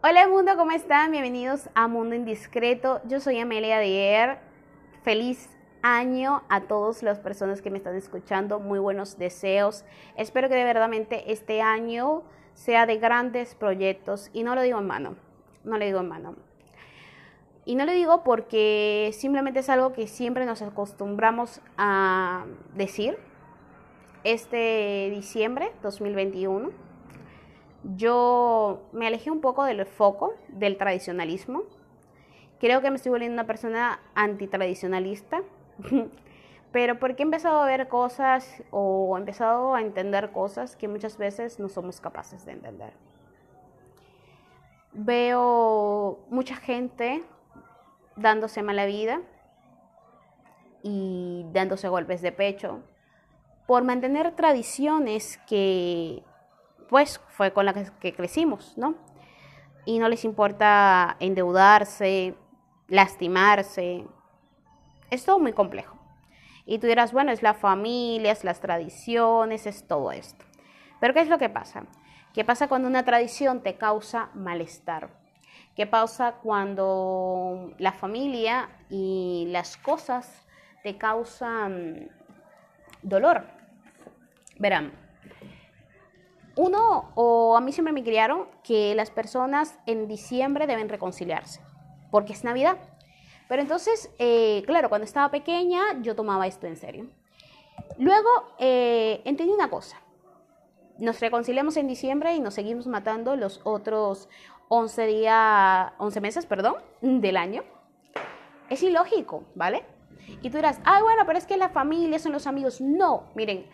Hola mundo, ¿cómo están? Bienvenidos a Mundo Indiscreto. Yo soy Amelia Dier. Feliz año a todas las personas que me están escuchando. Muy buenos deseos. Espero que de verdad este año sea de grandes proyectos. Y no lo digo en mano. No lo digo en mano. Y no lo digo porque simplemente es algo que siempre nos acostumbramos a decir. Este diciembre 2021 yo me alejé un poco del foco del tradicionalismo. Creo que me estoy volviendo una persona antitradicionalista, pero porque he empezado a ver cosas o he empezado a entender cosas que muchas veces no somos capaces de entender. Veo mucha gente dándose mala vida y dándose golpes de pecho por mantener tradiciones que pues fue con la que, crecimos, ¿no? Y no les importa endeudarse, lastimarse. Es todo muy complejo. Y tú dirás, bueno, es la familia, es las tradiciones, es todo esto. Pero ¿qué es lo que pasa? ¿Qué pasa cuando una tradición te causa malestar? ¿Qué pasa cuando la familia y las cosas te causan dolor? Verán, uno, o a mí siempre me criaron que las personas en diciembre deben reconciliarse, porque es Navidad. Pero entonces, eh, claro, cuando estaba pequeña yo tomaba esto en serio. Luego eh, entendí una cosa. Nos reconciliamos en diciembre y nos seguimos matando los otros 11 días, 11 meses, perdón, del año. Es ilógico, ¿vale? Y tú dirás, ay, bueno, pero es que la familia son los amigos. No, miren,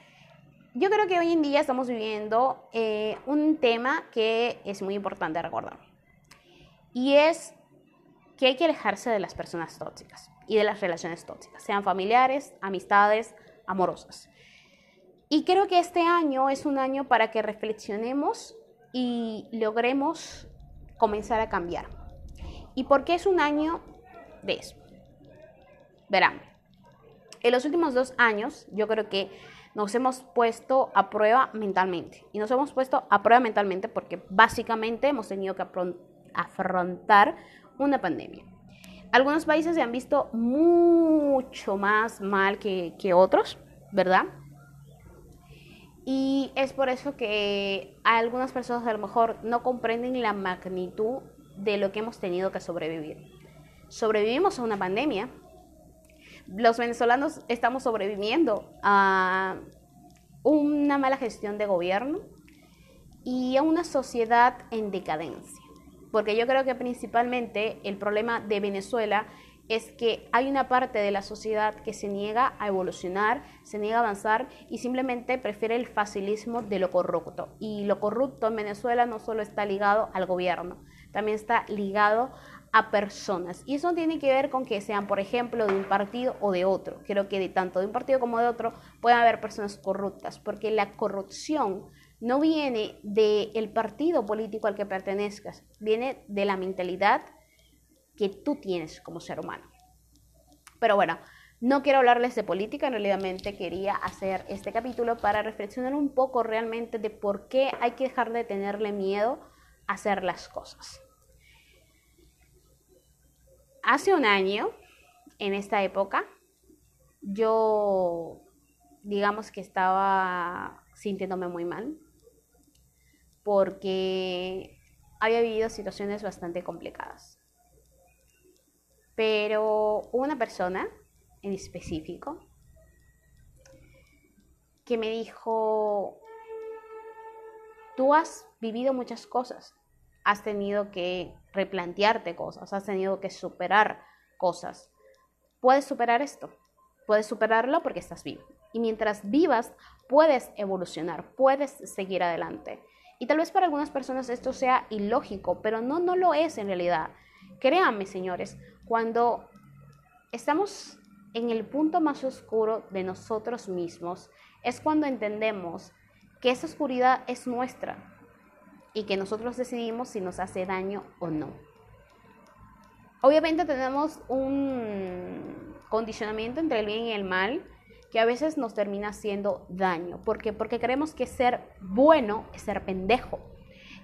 yo creo que hoy en día estamos viviendo eh, un tema que es muy importante recordar. Y es que hay que alejarse de las personas tóxicas y de las relaciones tóxicas, sean familiares, amistades, amorosas. Y creo que este año es un año para que reflexionemos y logremos comenzar a cambiar. ¿Y por qué es un año de eso? Verán, en los últimos dos años yo creo que nos hemos puesto a prueba mentalmente. Y nos hemos puesto a prueba mentalmente porque básicamente hemos tenido que afrontar una pandemia. Algunos países se han visto mucho más mal que, que otros, ¿verdad? Y es por eso que algunas personas a lo mejor no comprenden la magnitud de lo que hemos tenido que sobrevivir. Sobrevivimos a una pandemia, los venezolanos estamos sobreviviendo a una mala gestión de gobierno y a una sociedad en decadencia. Porque yo creo que principalmente el problema de Venezuela es que hay una parte de la sociedad que se niega a evolucionar, se niega a avanzar y simplemente prefiere el facilismo de lo corrupto. Y lo corrupto en Venezuela no solo está ligado al gobierno, también está ligado a personas. Y eso tiene que ver con que sean, por ejemplo, de un partido o de otro. Creo que de tanto de un partido como de otro pueden haber personas corruptas, porque la corrupción no viene del partido político al que pertenezcas, viene de la mentalidad que tú tienes como ser humano. Pero bueno, no quiero hablarles de política, en realidad quería hacer este capítulo para reflexionar un poco realmente de por qué hay que dejar de tenerle miedo a hacer las cosas. Hace un año, en esta época, yo, digamos que estaba sintiéndome muy mal, porque había vivido situaciones bastante complicadas. Pero una persona en específico que me dijo, tú has vivido muchas cosas, has tenido que replantearte cosas, has tenido que superar cosas. Puedes superar esto, puedes superarlo porque estás vivo. Y mientras vivas, puedes evolucionar, puedes seguir adelante. Y tal vez para algunas personas esto sea ilógico, pero no, no lo es en realidad. Créanme, señores, cuando estamos en el punto más oscuro de nosotros mismos, es cuando entendemos que esa oscuridad es nuestra, y que nosotros decidimos si nos hace daño o no. Obviamente tenemos un condicionamiento entre el bien y el mal que a veces nos termina haciendo daño. ¿Por qué? Porque creemos que ser bueno es ser pendejo.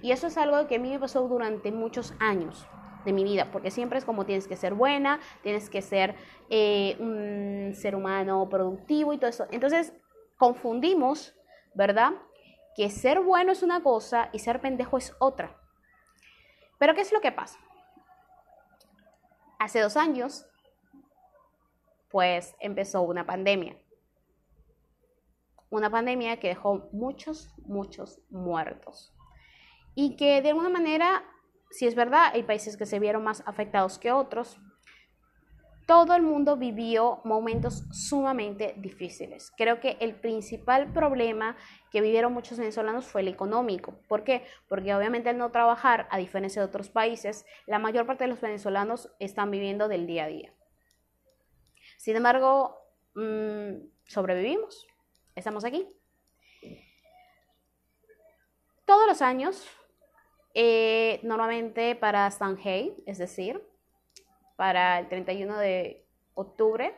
Y eso es algo que a mí me pasó durante muchos años de mi vida, porque siempre es como tienes que ser buena, tienes que ser eh, un ser humano productivo y todo eso. Entonces confundimos, ¿verdad? Que ser bueno es una cosa y ser pendejo es otra. Pero ¿qué es lo que pasa? Hace dos años, pues empezó una pandemia. Una pandemia que dejó muchos, muchos muertos. Y que de alguna manera si es verdad, hay países que se vieron más afectados que otros. Todo el mundo vivió momentos sumamente difíciles. Creo que el principal problema que vivieron muchos venezolanos fue el económico. ¿Por qué? Porque obviamente al no trabajar, a diferencia de otros países, la mayor parte de los venezolanos están viviendo del día a día. Sin embargo, mm, sobrevivimos. Estamos aquí. Todos los años eh, normalmente para Sanhei, es decir, para el 31 de octubre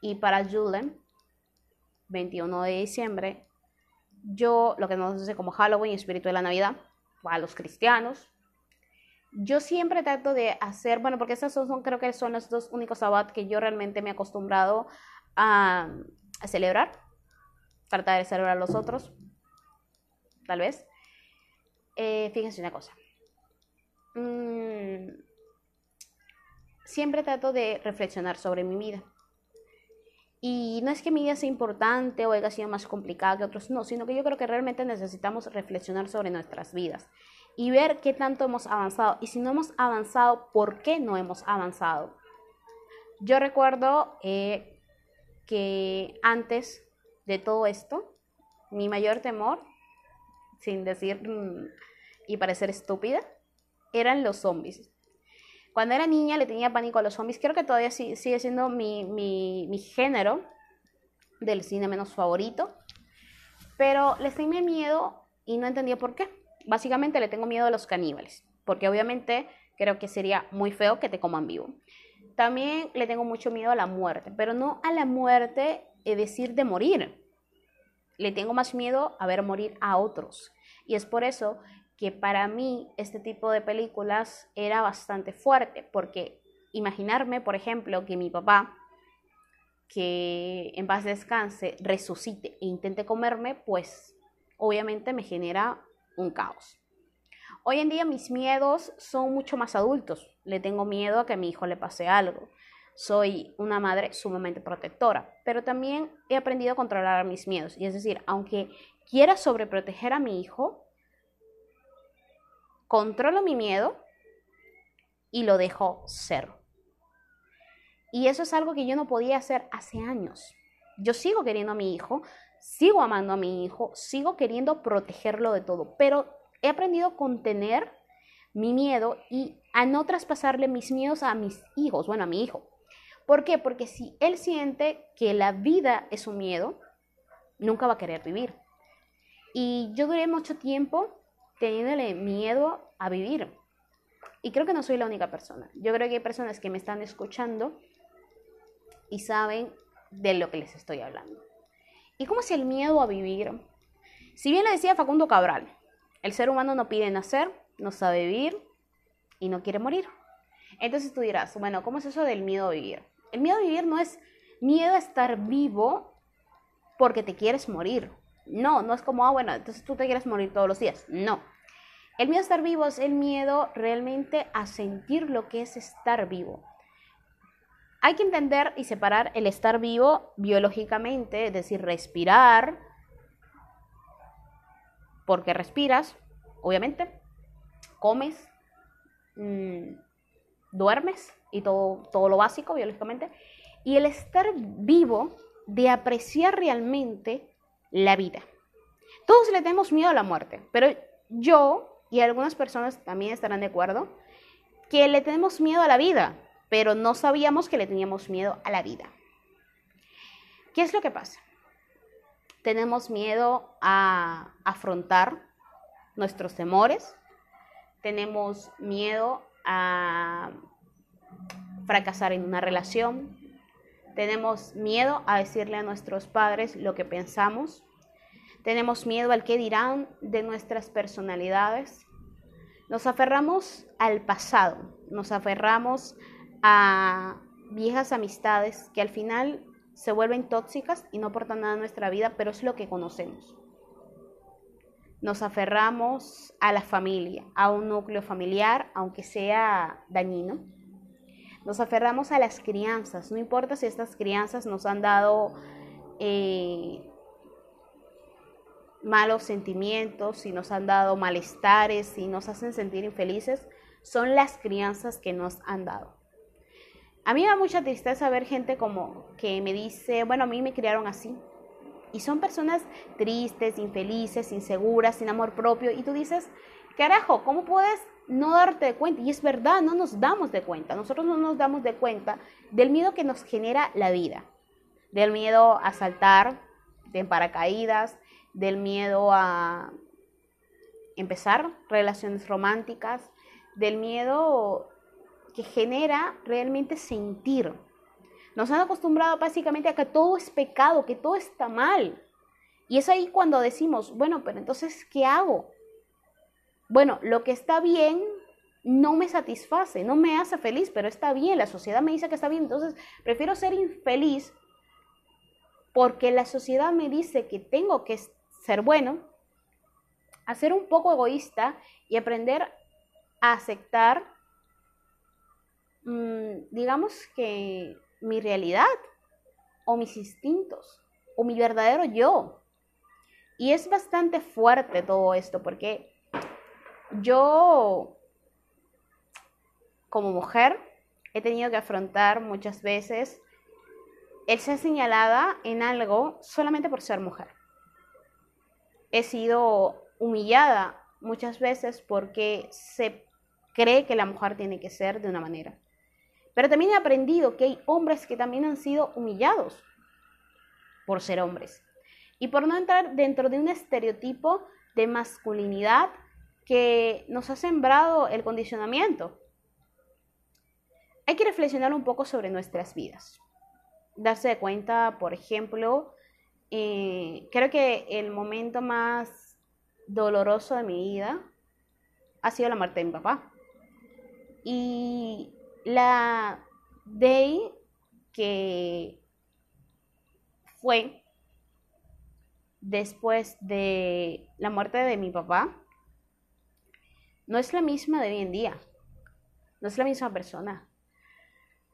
y para Julen, 21 de diciembre, yo lo que nos hace como Halloween, espíritu de la Navidad, para los cristianos, yo siempre trato de hacer, bueno, porque esas son, creo que son los dos únicos sabbat que yo realmente me he acostumbrado a, a celebrar, tratar de celebrar los otros, tal vez. Eh, fíjense una cosa. Mm, siempre trato de reflexionar sobre mi vida. Y no es que mi vida sea importante o haya sido más complicada que otros, no, sino que yo creo que realmente necesitamos reflexionar sobre nuestras vidas y ver qué tanto hemos avanzado. Y si no hemos avanzado, ¿por qué no hemos avanzado? Yo recuerdo eh, que antes de todo esto, mi mayor temor, sin decir mm, y parecer estúpida, eran los zombies. Cuando era niña le tenía pánico a los zombies. Creo que todavía sigue siendo mi, género del cine menos favorito. Pero les tenía miedo y no entendía por qué. Básicamente le tengo miedo a los caníbales. Porque obviamente creo que sería muy feo que te coman vivo. También le tengo mucho miedo a la muerte. Pero no a la muerte, es decir, de morir. Le tengo más miedo a ver morir a otros. Y es por eso que para mí este tipo de películas era bastante fuerte, porque imaginarme, por ejemplo, que mi papá, que en paz descanse, resucite e intente comerme, pues obviamente me genera un caos. Hoy en día mis miedos son mucho más adultos. Le tengo miedo a que a mi hijo le pase algo. Soy una madre sumamente protectora, pero también he aprendido a controlar mis miedos. Y es decir, aunque quiera sobreproteger a mi hijo, controlo mi miedo y lo dejo ser. Y eso es algo que yo no podía hacer hace años. Yo sigo queriendo a mi hijo, sigo amando a mi hijo, sigo queriendo protegerlo de todo, pero he aprendido a contener mi miedo y a no traspasarle mis miedos a mis hijos, bueno, a mi hijo. ¿Por qué? Porque si él siente que la vida es un miedo, nunca va a querer vivir. Y yo duré mucho tiempo teniéndole miedo a vivir. Y creo que no soy la única persona. Yo creo que hay personas que me están escuchando y saben de lo que les estoy hablando. ¿Y cómo es el miedo a vivir? Si bien le decía Facundo Cabral, el ser humano no pide nacer, no sabe vivir y no quiere morir. Entonces tú dirás, bueno, ¿cómo es eso del miedo a vivir? El miedo a vivir no es miedo a estar vivo porque te quieres morir. No, no es como, ah, bueno, entonces tú te quieres morir todos los días. No. El miedo a estar vivo es el miedo realmente a sentir lo que es estar vivo. Hay que entender y separar el estar vivo biológicamente, es decir, respirar, porque respiras, obviamente, comes, mm, duermes y todo, todo lo básico biológicamente, y el estar vivo de apreciar realmente la vida. Todos le tenemos miedo a la muerte, pero yo y algunas personas también estarán de acuerdo que le tenemos miedo a la vida, pero no sabíamos que le teníamos miedo a la vida. ¿Qué es lo que pasa? Tenemos miedo a afrontar nuestros temores, tenemos miedo a fracasar en una relación, tenemos miedo a decirle a nuestros padres lo que pensamos. Tenemos miedo al que dirán de nuestras personalidades. Nos aferramos al pasado, nos aferramos a viejas amistades que al final se vuelven tóxicas y no aportan nada a nuestra vida, pero es lo que conocemos. Nos aferramos a la familia, a un núcleo familiar, aunque sea dañino. Nos aferramos a las crianzas, no importa si estas crianzas nos han dado eh, malos sentimientos, si nos han dado malestares, si nos hacen sentir infelices, son las crianzas que nos han dado. A mí me da mucha tristeza ver gente como que me dice, bueno, a mí me criaron así. Y son personas tristes, infelices, inseguras, sin amor propio. Y tú dices, carajo, ¿cómo puedes no darte de cuenta? Y es verdad, no nos damos de cuenta. Nosotros no nos damos de cuenta del miedo que nos genera la vida. Del miedo a saltar de paracaídas, del miedo a empezar relaciones románticas, del miedo que genera realmente sentir. Nos han acostumbrado básicamente a que todo es pecado, que todo está mal. Y es ahí cuando decimos, bueno, pero entonces, ¿qué hago? Bueno, lo que está bien no me satisface, no me hace feliz, pero está bien, la sociedad me dice que está bien, entonces prefiero ser infeliz porque la sociedad me dice que tengo que ser bueno, a ser un poco egoísta y aprender a aceptar, mm, digamos que mi realidad o mis instintos o mi verdadero yo. Y es bastante fuerte todo esto porque yo como mujer he tenido que afrontar muchas veces el ser señalada en algo solamente por ser mujer he sido humillada muchas veces porque se cree que la mujer tiene que ser de una manera. Pero también he aprendido que hay hombres que también han sido humillados por ser hombres y por no entrar dentro de un estereotipo de masculinidad que nos ha sembrado el condicionamiento. Hay que reflexionar un poco sobre nuestras vidas. Darse cuenta, por ejemplo, eh, creo que el momento más doloroso de mi vida ha sido la muerte de mi papá. Y la day que fue después de la muerte de mi papá no es la misma de hoy en día. No es la misma persona.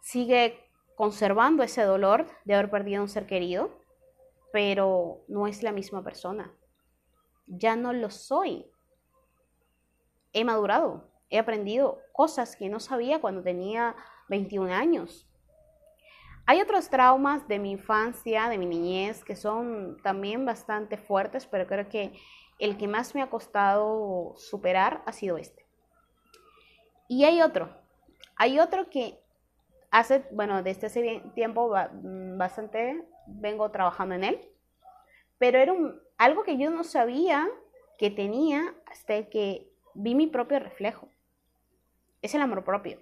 Sigue conservando ese dolor de haber perdido a un ser querido pero no es la misma persona. Ya no lo soy. He madurado, he aprendido cosas que no sabía cuando tenía 21 años. Hay otros traumas de mi infancia, de mi niñez, que son también bastante fuertes, pero creo que el que más me ha costado superar ha sido este. Y hay otro, hay otro que hace, bueno, desde hace tiempo mm, bastante vengo trabajando en él, pero era algo que yo no sabía que tenía hasta que vi mi propio reflejo. Es el amor propio.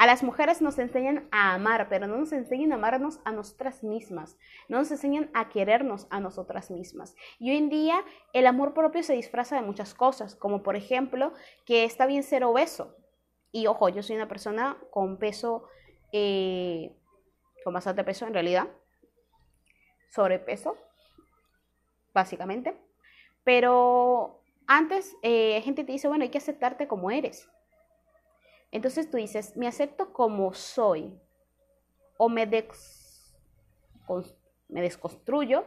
A las mujeres nos enseñan a amar, pero no nos enseñan a amarnos a nosotras mismas, no nos enseñan a querernos a nosotras mismas. Y hoy en día el amor propio se disfraza de muchas cosas, como por ejemplo que está bien ser obeso. Y ojo, yo soy una persona con peso eh, con bastante peso en realidad, sobrepeso, básicamente. Pero antes, eh, gente te dice, bueno, hay que aceptarte como eres. Entonces tú dices, me acepto como soy, o me, me desconstruyo,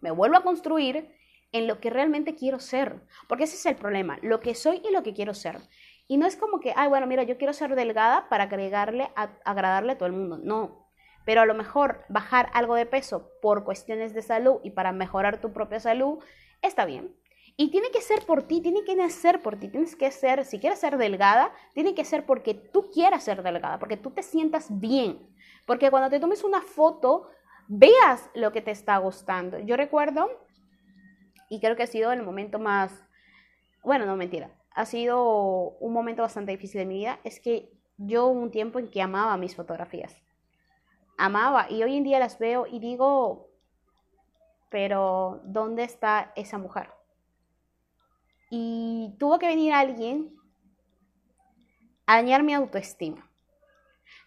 me vuelvo a construir en lo que realmente quiero ser. Porque ese es el problema, lo que soy y lo que quiero ser. Y no es como que, ay, bueno, mira, yo quiero ser delgada para agregarle, agradarle a todo el mundo. No. Pero a lo mejor bajar algo de peso por cuestiones de salud y para mejorar tu propia salud está bien. Y tiene que ser por ti, tiene que nacer por ti, tienes que ser, si quieres ser delgada, tiene que ser porque tú quieras ser delgada, porque tú te sientas bien. Porque cuando te tomes una foto, veas lo que te está gustando. Yo recuerdo, y creo que ha sido el momento más, bueno, no mentira, ha sido un momento bastante difícil de mi vida, es que yo un tiempo en que amaba mis fotografías. Amaba y hoy en día las veo y digo, pero ¿dónde está esa mujer? Y tuvo que venir alguien a dañar mi autoestima.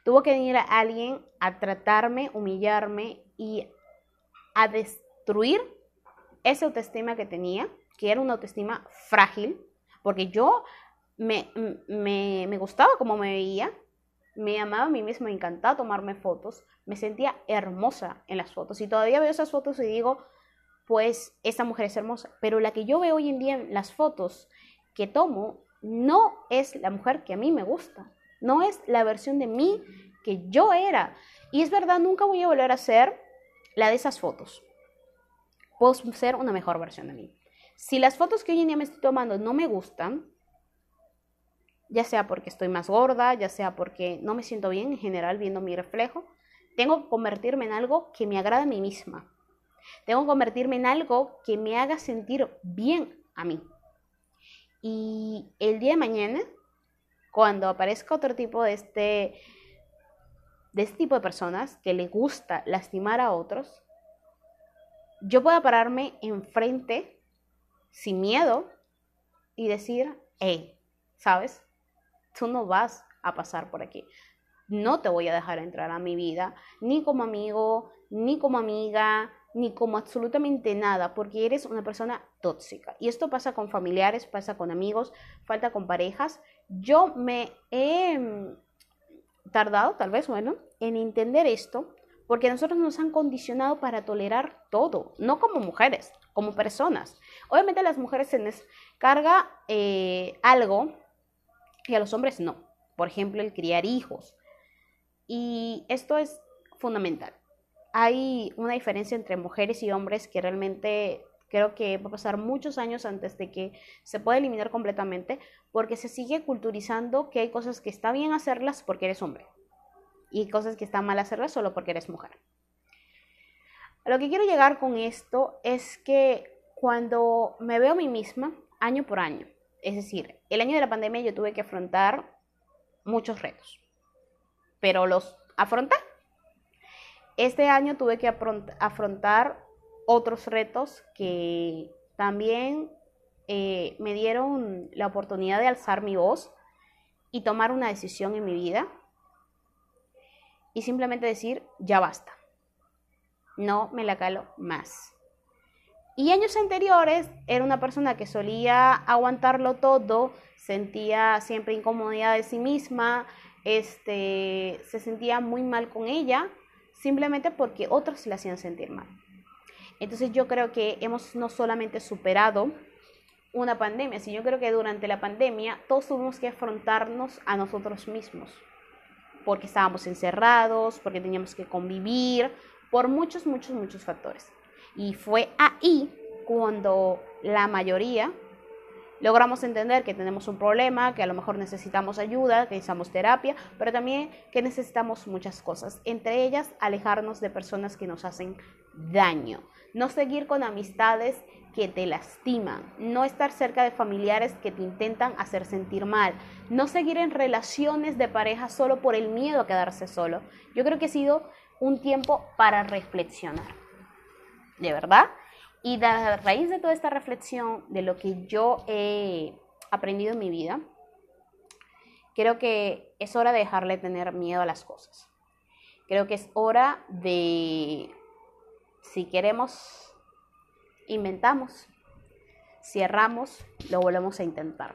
Tuvo que venir alguien a tratarme, humillarme y a destruir esa autoestima que tenía, que era una autoestima frágil, porque yo me, me, gustaba como me veía, me amaba a mí misma, me encantaba tomarme fotos, me sentía hermosa en las fotos y todavía veo esas fotos y digo, pues esta mujer es hermosa, pero la que yo veo hoy en día en las fotos que tomo no es la mujer que a mí me gusta, no es la versión de mí que yo era. Y es verdad, nunca voy a volver a ser la de esas fotos. Puedo ser una mejor versión de mí. Si las fotos que hoy en día me estoy tomando no me gustan, ya sea porque estoy más gorda, ya sea porque no me siento bien en general viendo mi reflejo, tengo que convertirme en algo que me agrada a mí misma. Tengo que convertirme en algo que me haga sentir bien a mí. Y el día de mañana, cuando aparezca otro tipo de este, de este tipo de personas que le gusta lastimar a otros, yo pueda pararme enfrente sin miedo y decir, hey, ¿sabes? Tú no vas a pasar por aquí. No te voy a dejar entrar a mi vida, ni como amigo, ni como amiga, ni como absolutamente nada, porque eres una persona tóxica. Y esto pasa con familiares, pasa con amigos, falta con parejas. Yo me he mm, tardado, tal vez, bueno, en entender esto, porque nosotros nos han condicionado para tolerar todo, no como mujeres, como personas. Obviamente a las mujeres se les carga eh, algo y a los hombres no. Por ejemplo, el criar hijos. Y esto es fundamental hay una diferencia entre mujeres y hombres que realmente creo que va a pasar muchos años antes de que se pueda eliminar completamente, porque se sigue culturizando que hay cosas que está bien hacerlas porque eres hombre y cosas que está mal hacerlas solo porque eres mujer. lo que quiero llegar con esto es que cuando me veo a mí misma, año por año, es decir, el año de la pandemia yo tuve que afrontar muchos retos, pero los afronté este año tuve que afrontar otros retos que también eh, me dieron la oportunidad de alzar mi voz y tomar una decisión en mi vida y simplemente decir, ya basta, no me la calo más. Y años anteriores era una persona que solía aguantarlo todo, sentía siempre incomodidad de sí misma, este, se sentía muy mal con ella simplemente porque otros la hacían sentir mal. Entonces yo creo que hemos no solamente superado una pandemia, sino yo creo que durante la pandemia todos tuvimos que afrontarnos a nosotros mismos, porque estábamos encerrados, porque teníamos que convivir, por muchos, muchos, muchos factores. Y fue ahí cuando la mayoría logramos entender que tenemos un problema, que a lo mejor necesitamos ayuda, que necesitamos terapia, pero también que necesitamos muchas cosas, entre ellas alejarnos de personas que nos hacen daño, no seguir con amistades que te lastiman, no estar cerca de familiares que te intentan hacer sentir mal, no seguir en relaciones de pareja solo por el miedo a quedarse solo. Yo creo que ha sido un tiempo para reflexionar. ¿De verdad? Y a raíz de toda esta reflexión, de lo que yo he aprendido en mi vida, creo que es hora de dejarle tener miedo a las cosas. Creo que es hora de, si queremos, inventamos, cerramos, lo volvemos a intentar.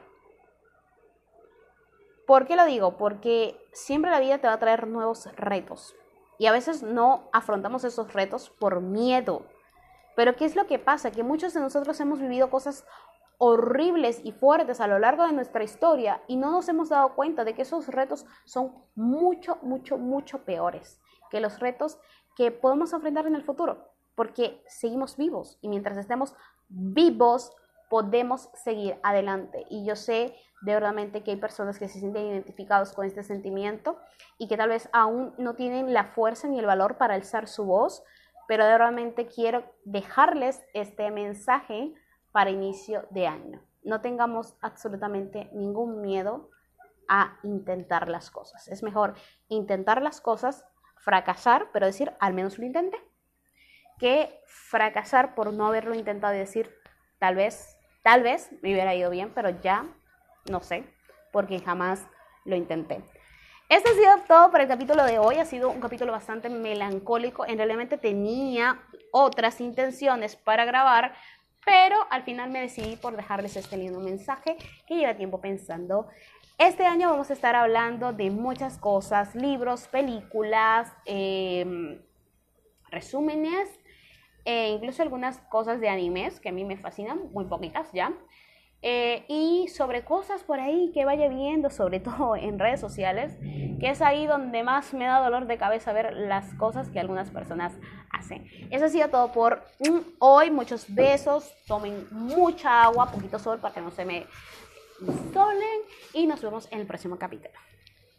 ¿Por qué lo digo? Porque siempre la vida te va a traer nuevos retos. Y a veces no afrontamos esos retos por miedo, pero ¿qué es lo que pasa? Que muchos de nosotros hemos vivido cosas horribles y fuertes a lo largo de nuestra historia y no nos hemos dado cuenta de que esos retos son mucho, mucho, mucho peores que los retos que podemos enfrentar en el futuro, porque seguimos vivos y mientras estemos vivos podemos seguir adelante. Y yo sé de verdad que hay personas que se sienten identificados con este sentimiento y que tal vez aún no tienen la fuerza ni el valor para alzar su voz, pero realmente quiero dejarles este mensaje para inicio de año. No tengamos absolutamente ningún miedo a intentar las cosas. Es mejor intentar las cosas, fracasar, pero decir, al menos lo intenté, que fracasar por no haberlo intentado y decir, tal vez, tal vez me hubiera ido bien, pero ya no sé, porque jamás lo intenté. Esto ha sido todo por el capítulo de hoy. Ha sido un capítulo bastante melancólico. En realidad tenía otras intenciones para grabar, pero al final me decidí por dejarles este lindo mensaje que lleva tiempo pensando. Este año vamos a estar hablando de muchas cosas, libros, películas, em, resúmenes, e incluso algunas cosas de animes que a mí me fascinan, muy poquitas ya. Eh, y sobre cosas por ahí que vaya viendo, sobre todo en redes sociales, que es ahí donde más me da dolor de cabeza ver las cosas que algunas personas hacen. Eso ha sido todo por hoy. Muchos besos, tomen mucha agua, poquito sol para que no se me solen y nos vemos en el próximo capítulo.